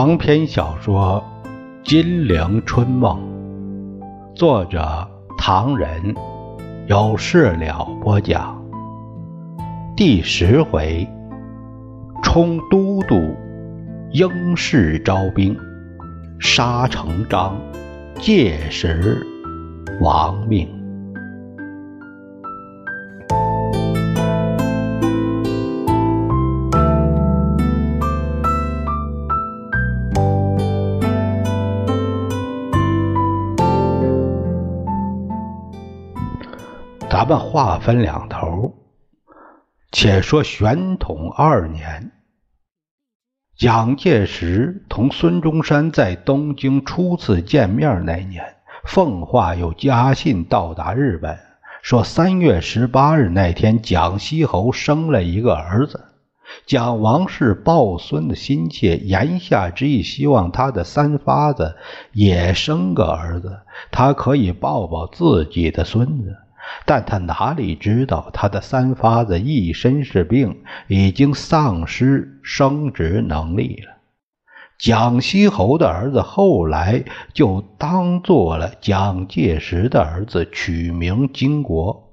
长篇小说《金陵春梦》，作者唐人，有事了播讲。第十回，充都督应试招兵，杀成章，届时亡命。咱们话分两头，且说宣统二年，蒋介石同孙中山在东京初次见面那年，奉化有家信到达日本，说三月十八日那天，蒋锡侯生了一个儿子。蒋王氏抱孙的心切，言下之意，希望他的三发子也生个儿子，他可以抱抱自己的孙子。但他哪里知道，他的三发子一身是病，已经丧失生殖能力了。蒋锡侯的儿子后来就当做了蒋介石的儿子，取名金国。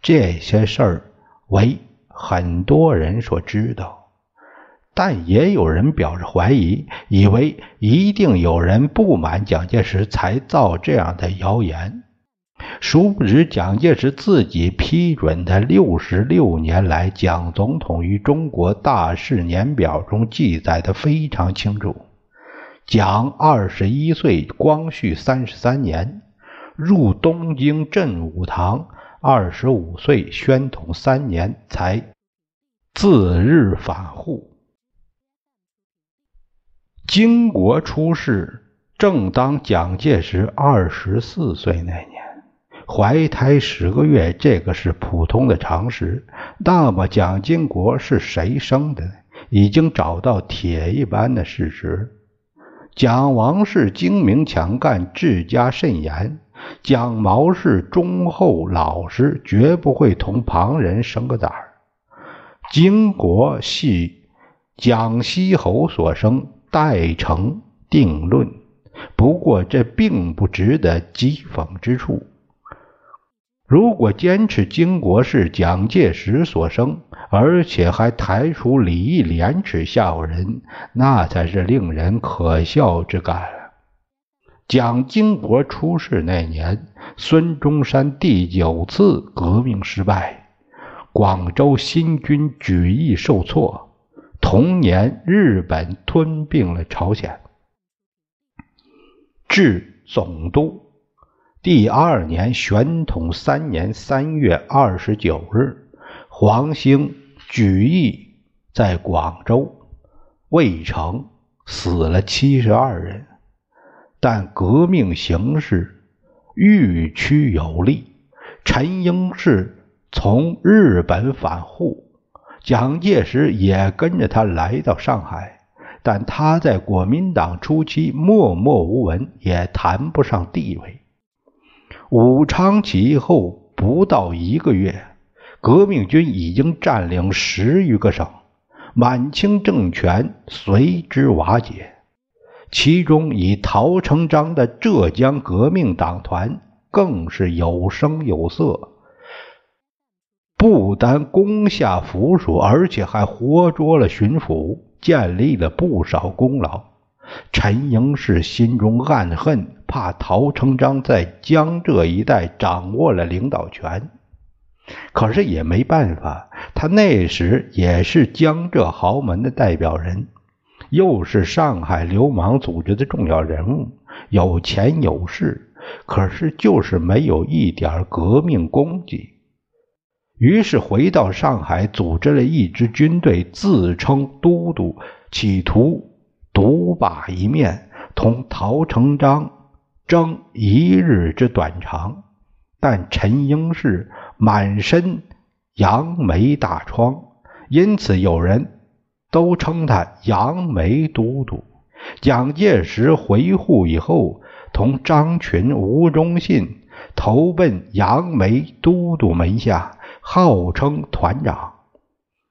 这些事儿为很多人所知道，但也有人表示怀疑，以为一定有人不满蒋介石才造这样的谣言。殊不知，蒋介石自己批准的六十六年来，蒋总统于中国大事年表中记载的非常清楚：蒋二十一岁，光绪三十三年入东京镇武堂；二十五岁，宣统三年才自日返沪。金国出事，正当蒋介石二十四岁那年。怀胎十个月，这个是普通的常识。那么蒋经国是谁生的？已经找到铁一般的事实。蒋王氏精明强干，治家甚严；蒋毛氏忠厚老实，绝不会同旁人生个崽儿。经国系蒋西侯所生，待成定论。不过这并不值得讥讽之处。如果坚持金国是蒋介石所生，而且还抬出礼义廉耻吓唬人，那才是令人可笑之感。蒋经国出事那年，孙中山第九次革命失败，广州新军举义受挫。同年，日本吞并了朝鲜，至总督。第二年，宣统三年三月二十九日，黄兴举义在广州，未成，死了七十二人。但革命形势愈趋有利，陈英是从日本返沪，蒋介石也跟着他来到上海。但他在国民党初期默默无闻，也谈不上地位。武昌起义后不到一个月，革命军已经占领十余个省，满清政权随之瓦解。其中以陶成章的浙江革命党团更是有声有色，不单攻下府署，而且还活捉了巡抚，建立了不少功劳。陈营是心中暗恨，怕陶成章在江浙一带掌握了领导权，可是也没办法。他那时也是江浙豪门的代表人，又是上海流氓组织的重要人物，有钱有势，可是就是没有一点革命功绩。于是回到上海，组织了一支军队，自称都督，企图。独霸一面，同陶成章争一日之短长。但陈英士满身杨梅大疮，因此有人都称他杨梅都督。蒋介石回沪以后，同张群、吴忠信投奔杨梅都督门下，号称团长。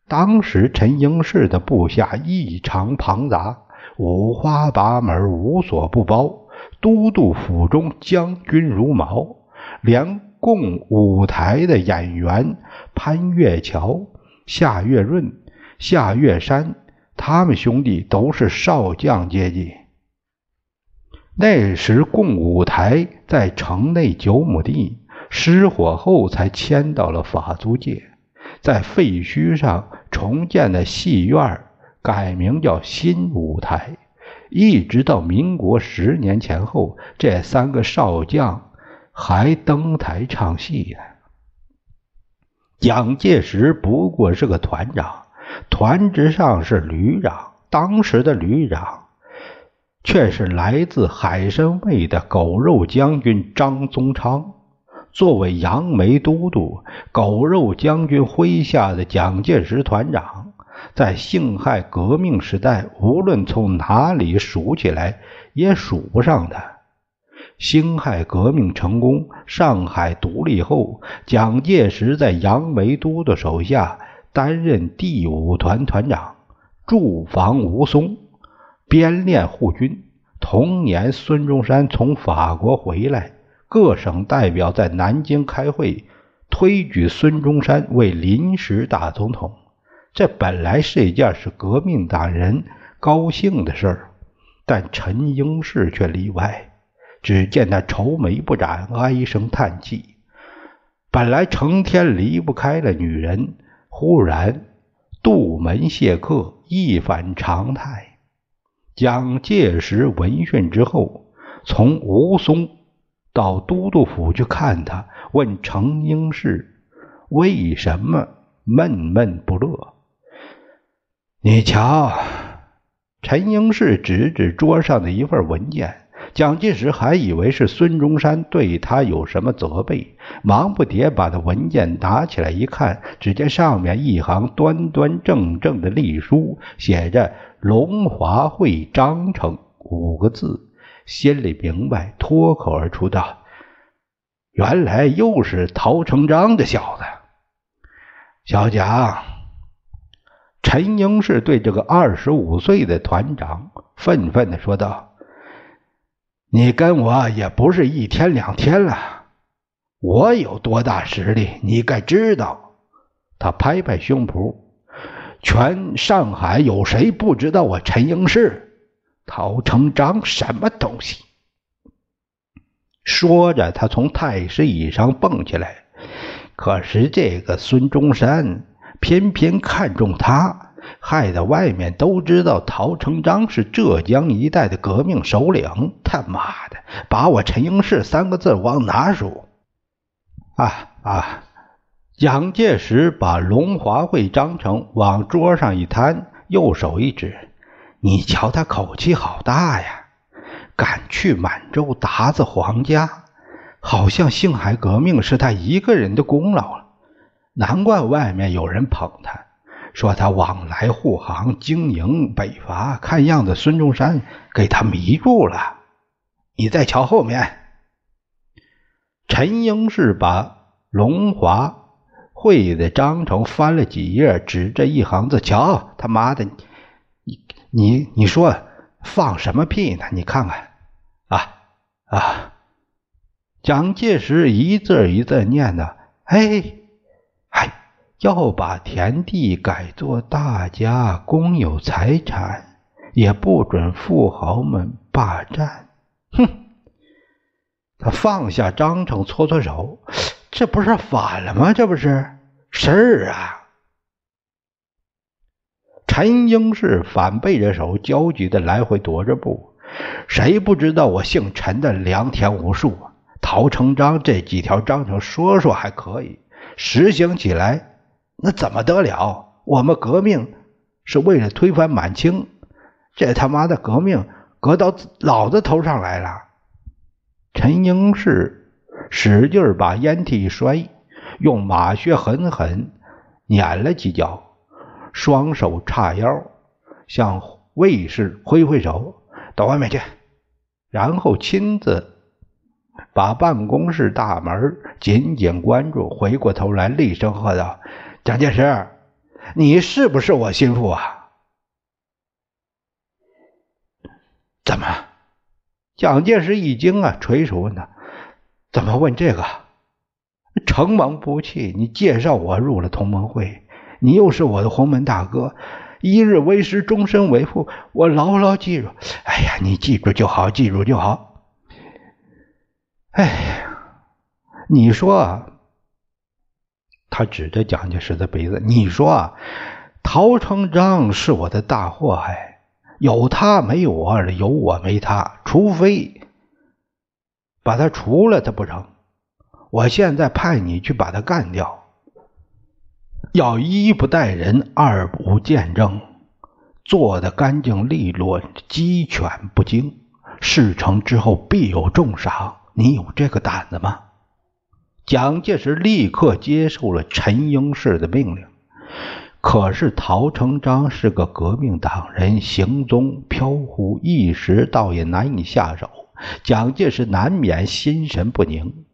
当时陈英士的部下异常庞杂。五花八门，无所不包。都督府中将军如毛，连共舞台的演员潘月桥、夏月润、夏月山，他们兄弟都是少将阶级。那时共舞台在城内九亩地，失火后才迁到了法租界，在废墟上重建的戏院改名叫新舞台。一直到民国十年前后，这三个少将还登台唱戏呢。蒋介石不过是个团长，团之上是旅长，当时的旅长却是来自海参崴的狗肉将军张宗昌。作为杨梅都督，狗肉将军麾下的蒋介石团长。在辛亥革命时代，无论从哪里数起来，也数不上的。辛亥革命成功，上海独立后，蒋介石在杨梅都的手下担任第五团团长，驻防吴淞，编练护军。同年，孙中山从法国回来，各省代表在南京开会，推举孙中山为临时大总统。这本来是一件使革命党人高兴的事儿，但陈英士却例外。只见他愁眉不展，唉声叹气。本来成天离不开的女人，忽然杜门谢客，一反常态。蒋介石闻讯之后，从吴淞到都督府去看他，问陈英士为什么闷闷不乐。你瞧，陈英士指指桌上的一份文件。蒋介石还以为是孙中山对他有什么责备，忙不迭把那文件拿起来一看，只见上面一行端端正正的隶书，写着“龙华会章程”五个字，心里明白，脱口而出道：“原来又是陶成章的小子，小蒋。”陈英士对这个二十五岁的团长愤愤地说道：“你跟我也不是一天两天了，我有多大实力，你该知道。”他拍拍胸脯：“全上海有谁不知道我陈英士？陶成章什么东西？”说着，他从太师椅上蹦起来。可是这个孙中山。偏偏看中他，害得外面都知道陶成章是浙江一带的革命首领。他妈的，把我陈英士三个字往哪数？啊啊！蒋介石把龙华会章程往桌上一摊，右手一指：“你瞧他口气好大呀，敢去满洲鞑子皇家，好像辛亥革命是他一个人的功劳了。”难怪外面有人捧他，说他往来护航、经营北伐。看样子孙中山给他迷住了。你再瞧后面，陈英是把龙华会的章程翻了几页，指着一行字：“瞧他妈的，你你你说放什么屁呢？你看看啊啊！”蒋介石一字一字念的：“哎。”要把田地改作大家公有财产，也不准富豪们霸占。哼！他放下章程，搓搓手，这不是反了吗？这不是事儿啊！陈英是反背着手，焦急的来回踱着步。谁不知道我姓陈的良田无数啊？陶成章这几条章程说说还可以，实行起来。那怎么得了？我们革命是为了推翻满清，这他妈的革命革到老子头上来了！陈英士使劲把烟蒂一摔，用马靴狠狠碾了几脚，双手叉腰，向卫士挥挥手：“到外面去。”然后亲自把办公室大门紧紧关住，回过头来厉声喝道。蒋介石，你是不是我心腹啊？怎么蒋介石一惊啊，垂手问他：“怎么问这个？”承蒙不弃，你介绍我入了同盟会，你又是我的洪门大哥，一日为师，终身为父，我牢牢记住。哎呀，你记住就好，记住就好。哎呀，你说，他指着蒋介石的鼻子，你说，陶成章是我的大祸害，有他没有我，有我没他，除非把他除了，他不成。我现在派你去把他干掉，要一不带人，二不见证，做的干净利落，鸡犬不惊。事成之后必有重赏，你有这个胆子吗？蒋介石立刻接受了陈英士的命令。可是陶成章是个革命党人，行踪飘忽，一时倒也难以下手。蒋介石难免心神不宁。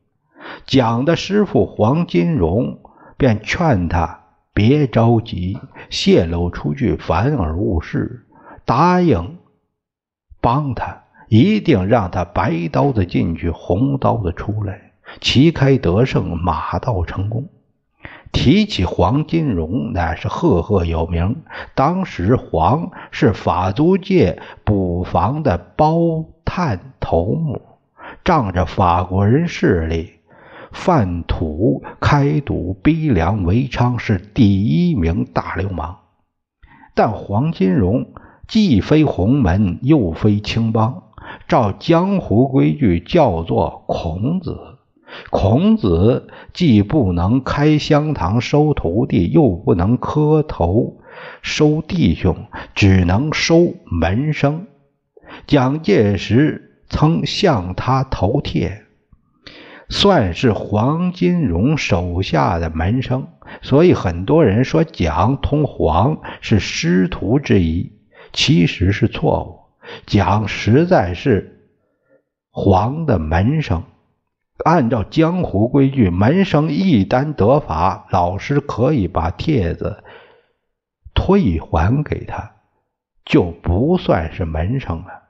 蒋的师傅黄金荣便劝他别着急，泄露出去反而误事，答应帮他，一定让他白刀子进去，红刀子出来，旗开得胜，马到成功。提起黄金荣，乃是赫赫有名。当时黄是法租界捕房的包探头目，仗着法国人势力。贩土、开赌、逼良为娼，是第一名大流氓。但黄金荣既非洪门，又非青帮，照江湖规矩叫做孔子。孔子既不能开香堂收徒弟，又不能磕头收弟兄，只能收门生。蒋介石曾向他投帖。算是黄金荣手下的门生，所以很多人说蒋同黄是师徒之谊，其实是错误。蒋实在是黄的门生，按照江湖规矩，门生一旦得法，老师可以把帖子退还给他，就不算是门生了。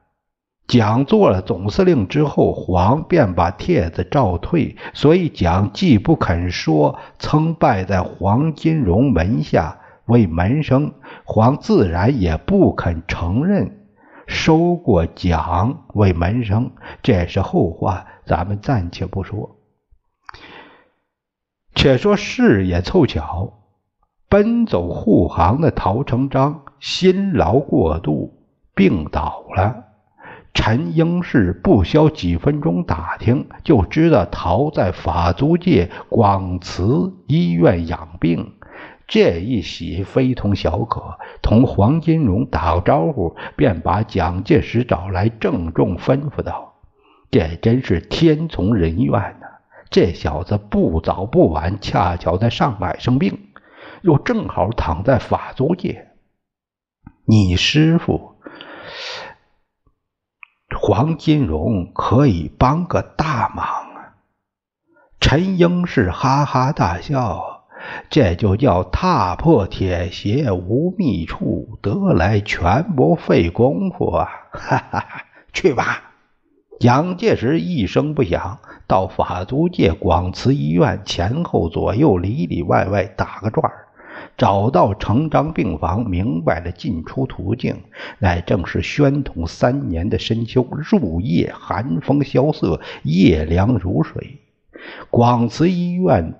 蒋做了总司令之后，黄便把帖子照退，所以蒋既不肯说曾拜在黄金荣门下为门生，黄自然也不肯承认收过蒋为门生，这是后话，咱们暂且不说。且说事也凑巧，奔走护航的陶成章辛劳过度，病倒了。陈英士不消几分钟打听，就知道陶在法租界广慈医院养病。这一喜非同小可，同黄金荣打个招呼，便把蒋介石找来，郑重吩咐道：“这真是天从人愿呐！这小子不早不晚，恰巧在上海生病，又正好躺在法租界。你师傅。”黄金荣可以帮个大忙啊！陈英是哈哈大笑，这就叫踏破铁鞋无觅处，得来全不费工夫啊！哈哈哈，去吧！蒋介石一声不响，到法租界广慈医院前后左右里里外外打个转儿。找到成章病房，明白了进出途径，乃正是宣统三年的深秋，入夜寒风萧瑟，夜凉如水。广慈医院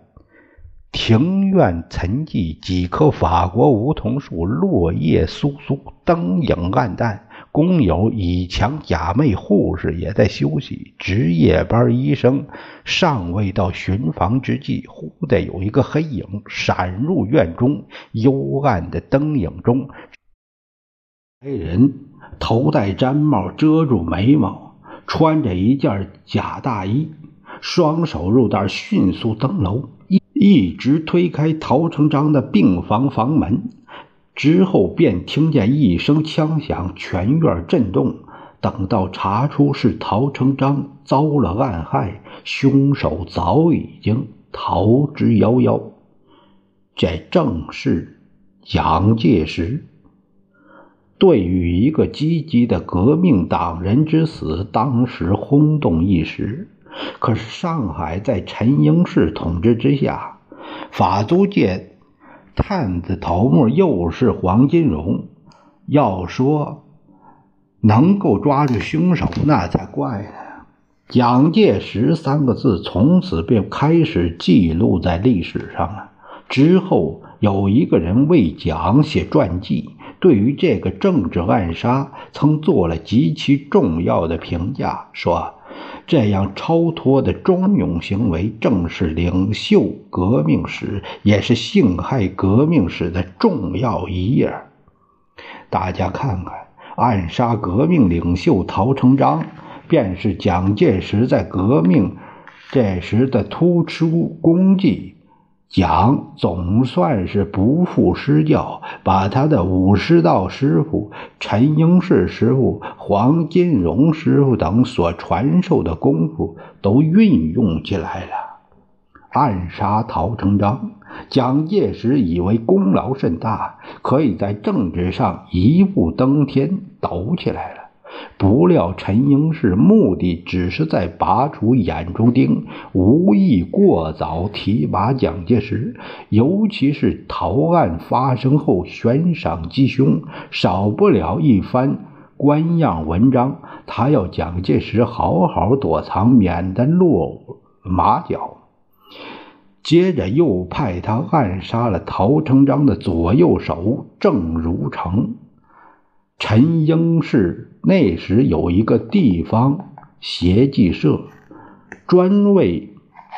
庭院沉寂，几棵法国梧桐树落叶簌簌，灯影暗淡。工友以强假寐，护士也在休息，值夜班医生尚未到巡房之际，忽的有一个黑影闪入院中，幽暗的灯影中，黑人头戴毡帽遮住眉毛，穿着一件假大衣，双手入袋，迅速登楼，一一直推开陶成章的病房房门。之后便听见一声枪响，全院震动。等到查出是陶成章遭了暗害，凶手早已经逃之夭夭。这正是蒋介石。对于一个积极的革命党人之死，当时轰动一时。可是上海在陈英士统治之下，法租界探子头目又是黄金荣，要说能够抓住凶手，那才怪呢。蒋介石三个字从此便开始记录在历史上了。之后有一个人为蒋写传记，对于这个政治暗杀，曾做了极其重要的评价，说。这样超脱的忠勇行为，正是领袖革命史，也是辛亥革命史的重要一页。大家看看，暗杀革命领袖陶成章，便是蒋介石在革命这时的突出功绩。蒋总算是不负师教，把他的武师道师傅陈英士师傅、黄金荣师傅等所传授的功夫都运用起来了。暗杀陶成章，蒋介石以为功劳甚大，可以在政治上一步登天，抖起来了。不料陈英士目的只是在拔除眼中钉，无意过早提拔蒋介石。尤其是逃案发生后悬赏吉凶，少不了一番官样文章。他要蒋介石好好躲藏，免得落马脚。接着又派他暗杀了陶成章的左右手郑如成。陈英士那时有一个地方协济社，专为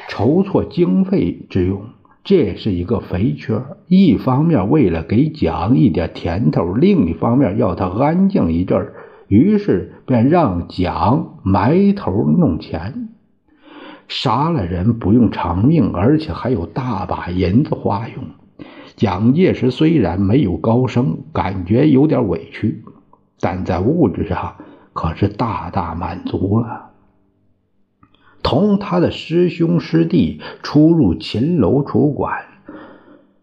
筹措经费之用，这是一个肥缺。一方面为了给蒋一点甜头，另一方面要他安静一阵儿，于是便让蒋埋头弄钱。杀了人不用偿命，而且还有大把银子花用。蒋介石虽然没有高升，感觉有点委屈。但在物质上可是大大满足了。同他的师兄师弟出入秦楼楚馆、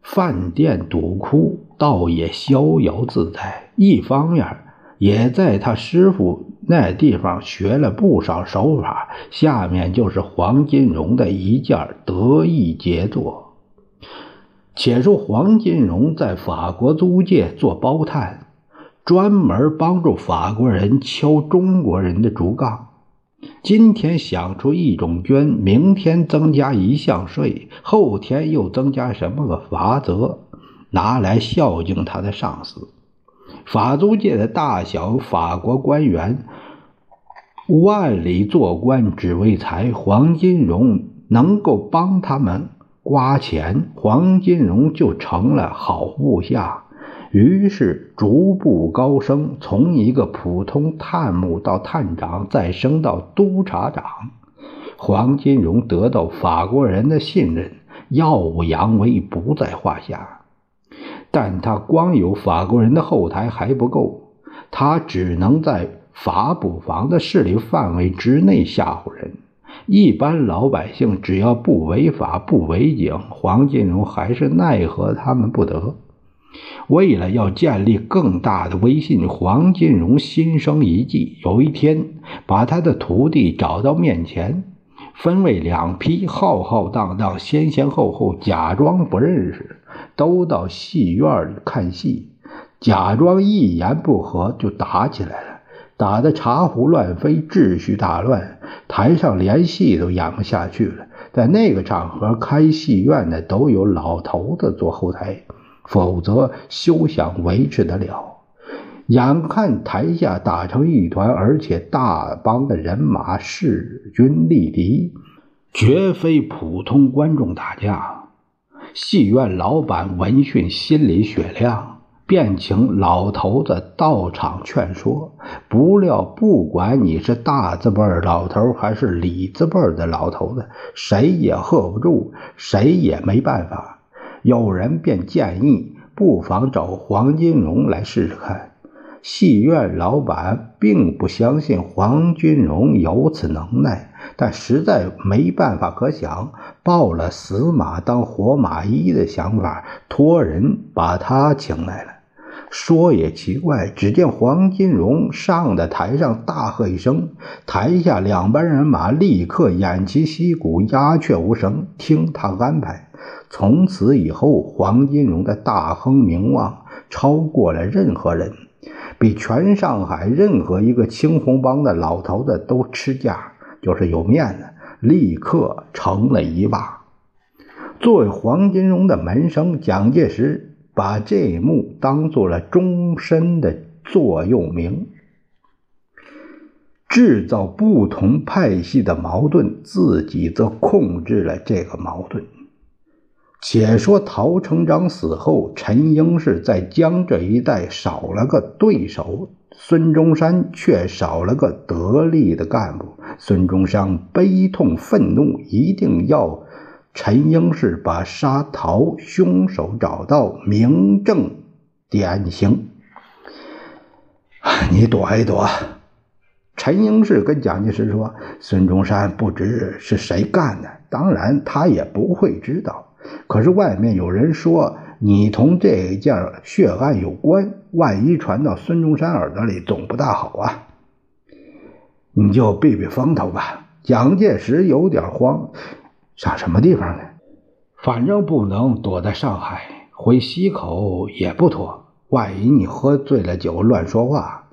饭店赌窟，倒也逍遥自在。一方面也在他师傅那地方学了不少手法。下面就是黄金荣的一件得意杰作。且说黄金荣在法国租界做包探。专门帮助法国人敲中国人的竹杠。今天想出一种捐，明天增加一项税，后天又增加什么个罚则，拿来孝敬他的上司。法租界的大小法国官员，万里做官只为财。黄金荣能够帮他们刮钱，黄金荣就成了好部下。于是逐步高升，从一个普通探母到探长，再升到督察长。黄金荣得到法国人的信任，耀武扬威不在话下。但他光有法国人的后台还不够，他只能在法捕房的势力范围之内吓唬人。一般老百姓只要不违法、不违警，黄金荣还是奈何他们不得。为了要建立更大的威信，黄金荣心生一计。有一天，把他的徒弟找到面前，分为两批，浩浩荡荡，先先后后，假装不认识，都到戏院里看戏，假装一言不合就打起来了，打得茶壶乱飞，秩序大乱，台上连戏都演不下去了。在那个场合，开戏院的都有老头子做后台。否则，休想维持得了。眼看台下打成一团，而且大帮的人马势均力敌，绝非普通观众打架。戏院老板闻讯心里雪亮，便请老头子到场劝说。不料，不管你是大字辈老头还是李字辈的老头子，谁也喝不住，谁也没办法。有人便建议，不妨找黄金荣来试试看。戏院老板并不相信黄金荣有此能耐，但实在没办法可想，抱了死马当活马医的想法，托人把他请来了。说也奇怪，只见黄金荣上的台上大喝一声，台下两班人马立刻偃旗息鼓，鸦雀无声，听他安排。从此以后，黄金荣的大亨名望超过了任何人，比全上海任何一个青红帮的老头子都吃价，就是有面子，立刻成了一霸。作为黄金荣的门生，蒋介石把这一幕当做了终身的座右铭：制造不同派系的矛盾，自己则控制了这个矛盾。且说陶成章死后，陈英是在江浙一带少了个对手，孙中山却少了个得力的干部。孙中山悲痛愤怒，一定要。陈英是把杀陶凶手找到，明正典刑。你躲一躲。陈英是跟蒋介石说：“孙中山不知是谁干的，当然他也不会知道。可是外面有人说你同这件血案有关，万一传到孙中山耳朵里，总不大好啊。你就避避风头吧。”蒋介石有点慌。上什么地方呢？反正不能躲在上海，回西口也不妥。万一你喝醉了酒乱说话，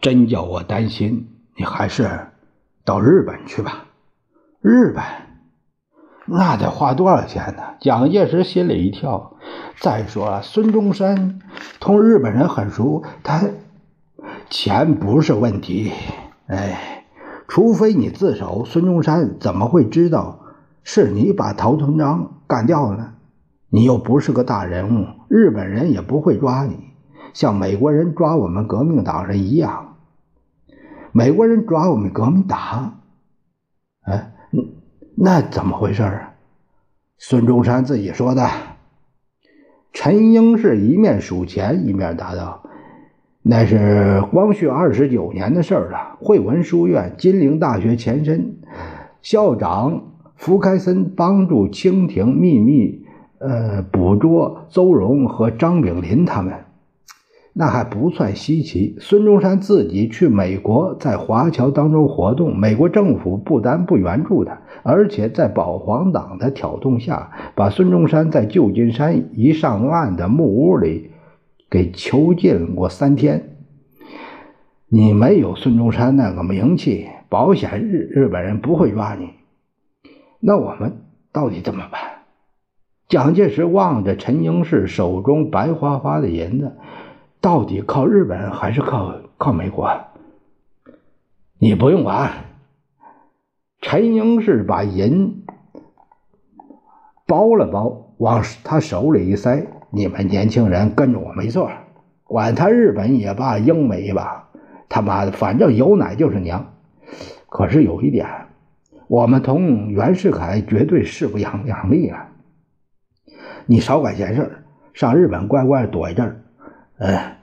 真叫我担心。你还是到日本去吧。日本那得花多少钱呢？蒋介石心里一跳。再说了，孙中山同日本人很熟，他钱不是问题。哎，除非你自首，孙中山怎么会知道？是你把陶成章干掉了，你又不是个大人物，日本人也不会抓你，像美国人抓我们革命党人一样。美国人抓我们革命党，哎，那怎么回事啊？孙中山自己说的。陈英是一面数钱，一面答道：“那是光绪二十九年的事了。汇文书院、金陵大学前身，校长。”福开森帮助清廷秘密，呃，捕捉邹容和张炳麟他们，那还不算稀奇。孙中山自己去美国，在华侨当中活动，美国政府不但不援助他，而且在保皇党的挑动下，把孙中山在旧金山一上岸的木屋里给囚禁过三天。你没有孙中山那个名气，保险日日本人不会抓你。那我们到底怎么办？蒋介石望着陈英士手中白花花的银子，到底靠日本还是靠靠美国？你不用管。陈英士把银包了包，往他手里一塞：“你们年轻人跟着我没错，管他日本也罢，英美也罢，他妈的，反正有奶就是娘。可是有一点。”我们同袁世凯绝对势不两两立啊！你少管闲事，上日本乖乖躲一阵儿，哎，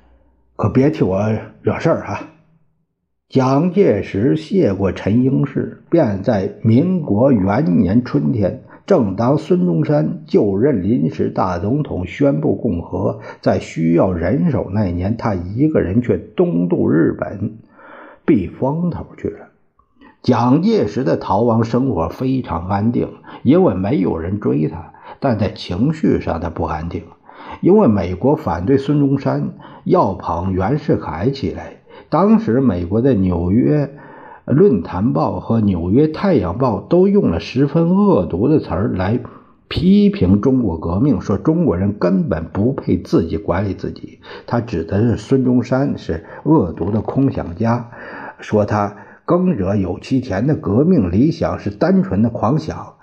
可别替我惹事儿啊！蒋介石谢过陈英士，便在民国元年春天，正当孙中山就任临时大总统、宣布共和，在需要人手那年，他一个人却东渡日本避风头去了。蒋介石的逃亡生活非常安定，因为没有人追他；但在情绪上他不安定，因为美国反对孙中山，要捧袁世凯起来。当时美国的《纽约论坛报》和《纽约太阳报》都用了十分恶毒的词儿来批评中国革命，说中国人根本不配自己管理自己。他指的是孙中山是恶毒的空想家，说他。耕者有其田的革命理想是单纯的狂想，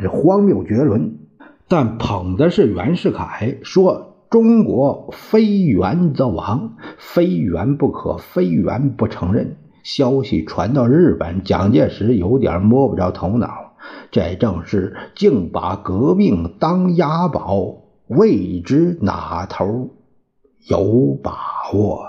这荒谬绝伦。但捧的是袁世凯，说中国非袁则亡，非袁不可，非袁不承认。消息传到日本，蒋介石有点摸不着头脑。这正是竟把革命当押宝，未知哪头有把握。